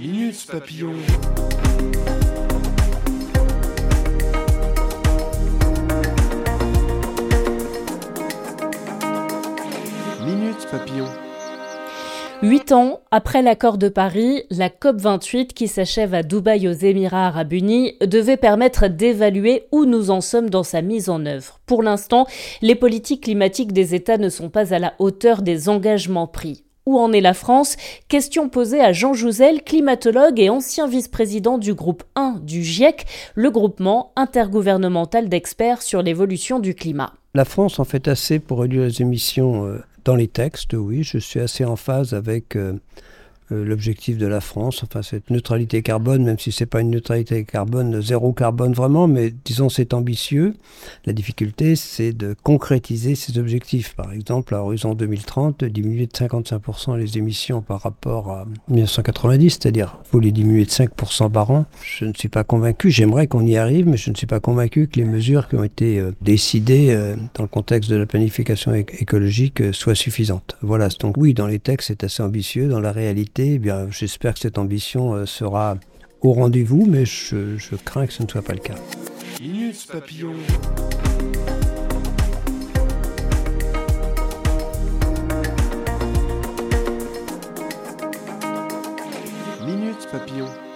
Minute Papillon. Minute Papillon. Huit ans après l'accord de Paris, la COP28 qui s'achève à Dubaï aux Émirats arabes unis devait permettre d'évaluer où nous en sommes dans sa mise en œuvre. Pour l'instant, les politiques climatiques des États ne sont pas à la hauteur des engagements pris. Où en est la France? Question posée à Jean Jouzel, climatologue et ancien vice-président du groupe 1 du GIEC, le groupement intergouvernemental d'experts sur l'évolution du climat. La France en fait assez pour réduire les émissions euh, dans les textes, oui. Je suis assez en phase avec euh, l'objectif de la France, enfin cette neutralité carbone, même si c'est pas une neutralité carbone, zéro carbone vraiment, mais disons c'est ambitieux. La difficulté, c'est de concrétiser ces objectifs. Par exemple, à horizon 2030, diminuer de 55% les émissions par rapport à 1990, c'est-à-dire faut les diminuer de 5% par an. Je ne suis pas convaincu. J'aimerais qu'on y arrive, mais je ne suis pas convaincu que les mesures qui ont été euh, décidées euh, dans le contexte de la planification écologique soient suffisantes. Voilà. Donc oui, dans les textes, c'est assez ambitieux. Dans la réalité eh j'espère que cette ambition euh, sera au rendez-vous, mais je, crains que ce ne soit pas le cas. Minutes papillon. Papillon.